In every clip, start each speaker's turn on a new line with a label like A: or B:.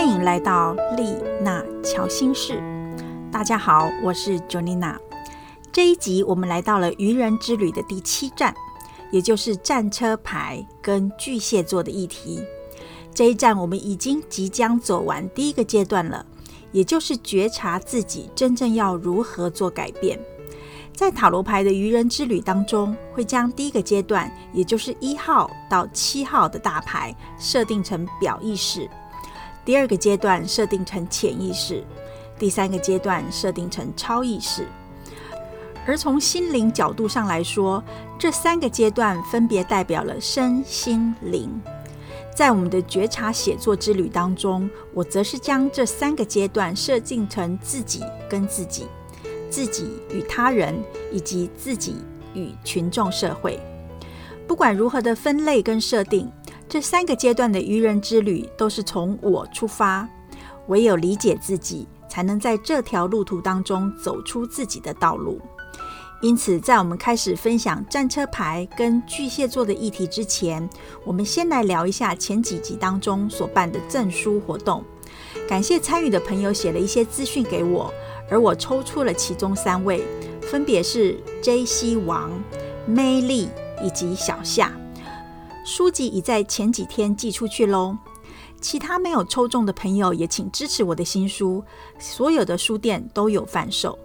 A: 欢迎来到丽娜乔心室。大家好，我是 Jonina。这一集我们来到了愚人之旅的第七站，也就是战车牌跟巨蟹座的议题。这一站我们已经即将走完第一个阶段了，也就是觉察自己真正要如何做改变。在塔罗牌的愚人之旅当中，会将第一个阶段，也就是一号到七号的大牌设定成表意识；第二个阶段设定成潜意识；第三个阶段设定成超意识。而从心灵角度上来说，这三个阶段分别代表了身心灵。在我们的觉察写作之旅当中，我则是将这三个阶段设定成自己跟自己。自己与他人，以及自己与群众社会，不管如何的分类跟设定，这三个阶段的愚人之旅都是从我出发。唯有理解自己，才能在这条路途当中走出自己的道路。因此，在我们开始分享战车牌跟巨蟹座的议题之前，我们先来聊一下前几集当中所办的证书活动。感谢参与的朋友写了一些资讯给我。而我抽出了其中三位，分别是 J.C. 王、May 丽以及小夏。书籍已在前几天寄出去喽。其他没有抽中的朋友也请支持我的新书，所有的书店都有贩售。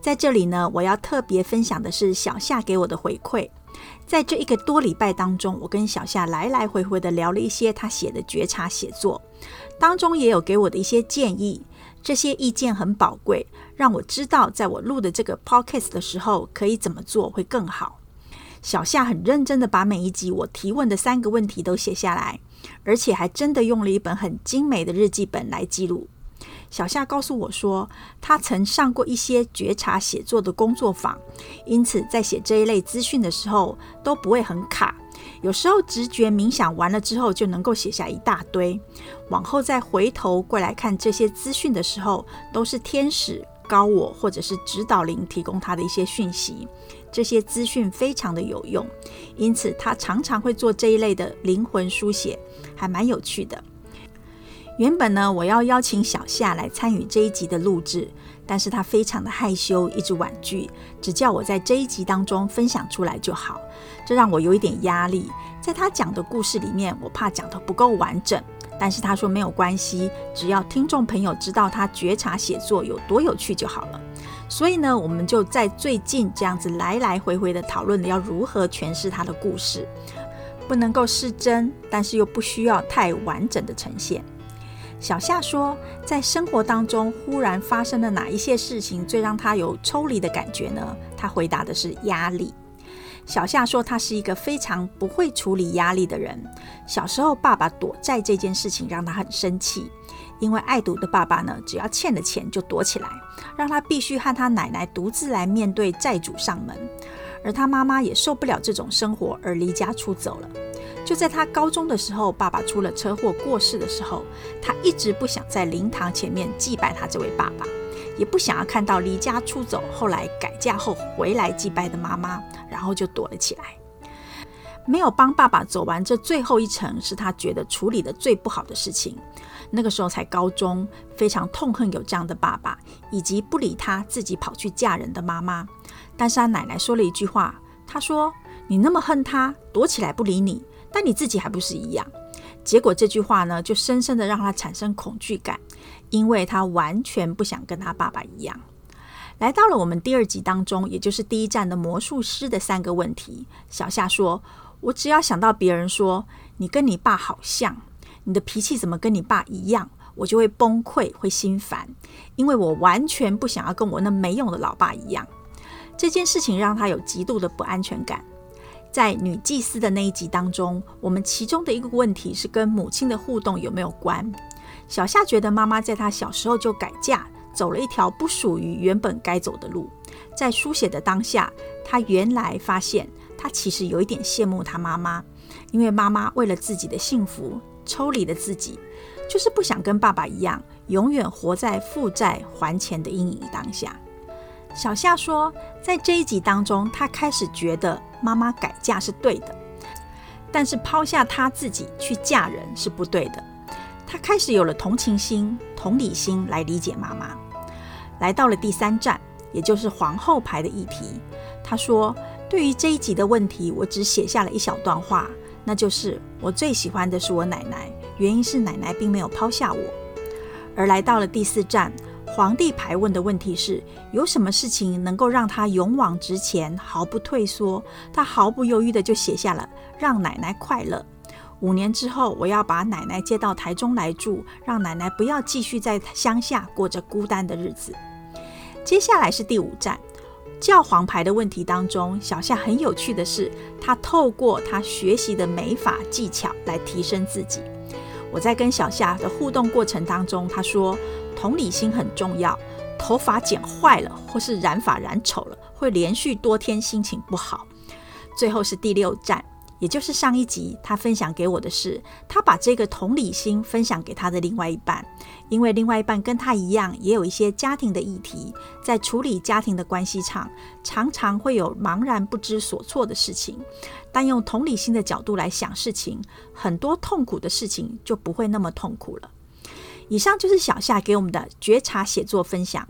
A: 在这里呢，我要特别分享的是小夏给我的回馈。在这一个多礼拜当中，我跟小夏来来回回的聊了一些他写的觉察写作，当中也有给我的一些建议。这些意见很宝贵，让我知道在我录的这个 podcast 的时候可以怎么做会更好。小夏很认真的把每一集我提问的三个问题都写下来，而且还真的用了一本很精美的日记本来记录。小夏告诉我说，他曾上过一些觉察写作的工作坊，因此在写这一类资讯的时候都不会很卡。有时候直觉冥想完了之后，就能够写下一大堆。往后再回头过来看这些资讯的时候，都是天使、高我或者是指导灵提供他的一些讯息。这些资讯非常的有用，因此他常常会做这一类的灵魂书写，还蛮有趣的。原本呢，我要邀请小夏来参与这一集的录制。但是他非常的害羞，一直婉拒，只叫我在这一集当中分享出来就好，这让我有一点压力。在他讲的故事里面，我怕讲的不够完整。但是他说没有关系，只要听众朋友知道他觉察写作有多有趣就好了。所以呢，我们就在最近这样子来来回回的讨论要如何诠释他的故事，不能够失真，但是又不需要太完整的呈现。小夏说，在生活当中忽然发生了哪一些事情最让他有抽离的感觉呢？他回答的是压力。小夏说，他是一个非常不会处理压力的人。小时候，爸爸躲债这件事情让他很生气，因为爱赌的爸爸呢，只要欠了钱就躲起来，让他必须和他奶奶独自来面对债主上门。而他妈妈也受不了这种生活，而离家出走了。就在他高中的时候，爸爸出了车祸过世的时候，他一直不想在灵堂前面祭拜他这位爸爸，也不想要看到离家出走、后来改嫁后回来祭拜的妈妈，然后就躲了起来。没有帮爸爸走完这最后一程，是他觉得处理的最不好的事情。那个时候才高中，非常痛恨有这样的爸爸，以及不理他自己跑去嫁人的妈妈。但是他奶奶说了一句话，他说：“你那么恨他，躲起来不理你。”但你自己还不是一样？结果这句话呢，就深深的让他产生恐惧感，因为他完全不想跟他爸爸一样。来到了我们第二集当中，也就是第一站的魔术师的三个问题。小夏说：“我只要想到别人说你跟你爸好像，你的脾气怎么跟你爸一样，我就会崩溃，会心烦，因为我完全不想要跟我那没用的老爸一样。这件事情让他有极度的不安全感。”在女祭司的那一集当中，我们其中的一个问题是跟母亲的互动有没有关？小夏觉得妈妈在她小时候就改嫁，走了一条不属于原本该走的路。在书写的当下，她原来发现他其实有一点羡慕他妈妈，因为妈妈为了自己的幸福抽离了自己，就是不想跟爸爸一样，永远活在负债还钱的阴影当下。小夏说，在这一集当中，他开始觉得妈妈改嫁是对的，但是抛下他自己去嫁人是不对的。他开始有了同情心、同理心来理解妈妈。来到了第三站，也就是皇后牌的议题。他说：“对于这一集的问题，我只写下了一小段话，那就是我最喜欢的是我奶奶，原因是奶奶并没有抛下我。”而来到了第四站，皇帝牌问的问题是：有什么事情能够让他勇往直前，毫不退缩？他毫不犹豫的就写下了“让奶奶快乐”。五年之后，我要把奶奶接到台中来住，让奶奶不要继续在乡下过着孤单的日子。接下来是第五站，教皇牌的问题当中，小夏很有趣的是，他透过他学习的美法技巧来提升自己。我在跟小夏的互动过程当中，他说同理心很重要。头发剪坏了或是染发染丑了，会连续多天心情不好。最后是第六站，也就是上一集他分享给我的是，他把这个同理心分享给他的另外一半，因为另外一半跟他一样，也有一些家庭的议题，在处理家庭的关系上，常常会有茫然不知所措的事情。但用同理心的角度来想事情，很多痛苦的事情就不会那么痛苦了。以上就是小夏给我们的觉察写作分享。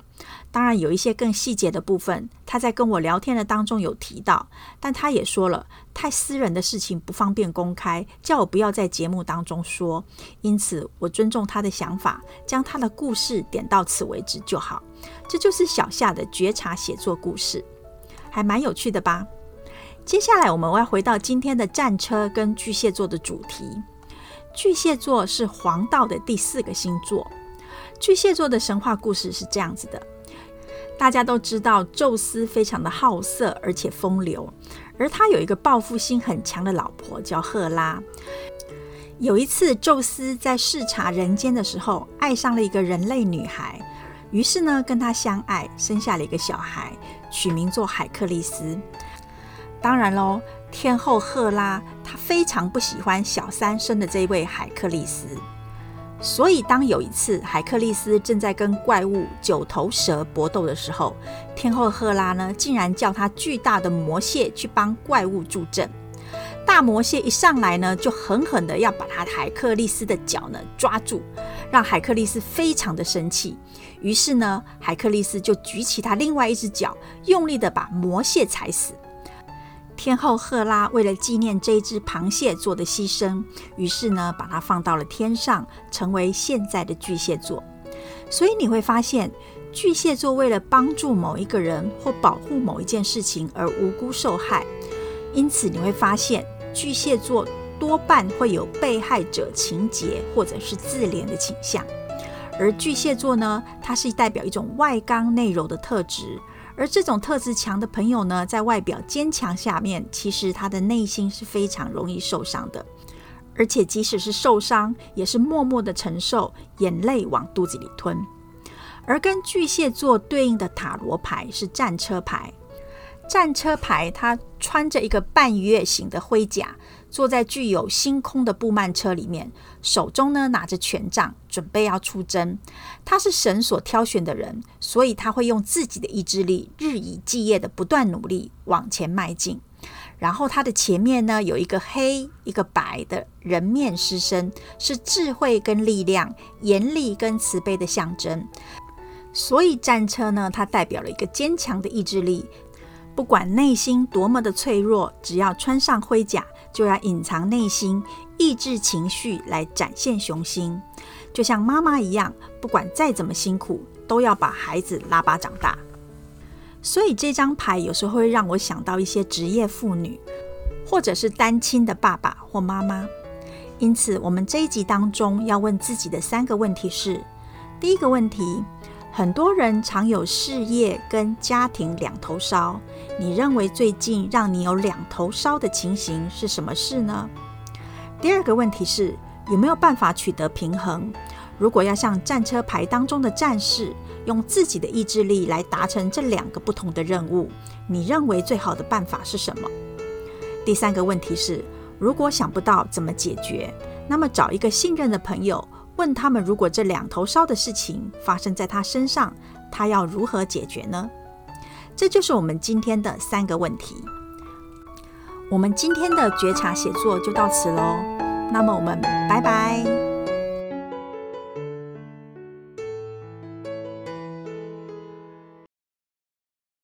A: 当然，有一些更细节的部分，他在跟我聊天的当中有提到，但他也说了，太私人的事情不方便公开，叫我不要在节目当中说。因此，我尊重他的想法，将他的故事点到此为止就好。这就是小夏的觉察写作故事，还蛮有趣的吧？接下来，我们要回到今天的战车跟巨蟹座的主题。巨蟹座是黄道的第四个星座。巨蟹座的神话故事是这样子的：大家都知道，宙斯非常的好色而且风流，而他有一个报复心很强的老婆叫赫拉。有一次，宙斯在视察人间的时候，爱上了一个人类女孩，于是呢，跟她相爱，生下了一个小孩，取名做海克利斯。当然喽，天后赫拉她非常不喜欢小三生的这位海克利斯，所以当有一次海克利斯正在跟怪物九头蛇搏斗的时候，天后赫拉呢竟然叫他巨大的魔蟹去帮怪物助阵。大魔蟹一上来呢，就狠狠的要把他海克利斯的脚呢抓住，让海克利斯非常的生气。于是呢，海克利斯就举起他另外一只脚，用力的把魔蟹踩死。天后赫拉为了纪念这一只螃蟹做的牺牲，于是呢，把它放到了天上，成为现在的巨蟹座。所以你会发现，巨蟹座为了帮助某一个人或保护某一件事情而无辜受害，因此你会发现，巨蟹座多半会有被害者情节或者是自怜的倾向。而巨蟹座呢，它是代表一种外刚内柔的特质。而这种特质强的朋友呢，在外表坚强下面，其实他的内心是非常容易受伤的，而且即使是受伤，也是默默的承受，眼泪往肚子里吞。而跟巨蟹座对应的塔罗牌是战车牌，战车牌它穿着一个半月形的盔甲。坐在具有星空的布曼车里面，手中呢拿着权杖，准备要出征。他是神所挑选的人，所以他会用自己的意志力，日以继夜的不断努力往前迈进。然后他的前面呢有一个黑一个白的人面狮身，是智慧跟力量、严厉跟慈悲的象征。所以战车呢，它代表了一个坚强的意志力，不管内心多么的脆弱，只要穿上盔甲。就要隐藏内心，抑制情绪来展现雄心，就像妈妈一样，不管再怎么辛苦，都要把孩子拉拔长大。所以这张牌有时候会让我想到一些职业妇女，或者是单亲的爸爸或妈妈。因此，我们这一集当中要问自己的三个问题是：第一个问题。很多人常有事业跟家庭两头烧，你认为最近让你有两头烧的情形是什么事呢？第二个问题是有没有办法取得平衡？如果要像战车牌当中的战士，用自己的意志力来达成这两个不同的任务，你认为最好的办法是什么？第三个问题是，如果想不到怎么解决，那么找一个信任的朋友。问他们，如果这两头烧的事情发生在他身上，他要如何解决呢？这就是我们今天的三个问题。我们今天的觉察写作就到此喽，那么我们拜拜。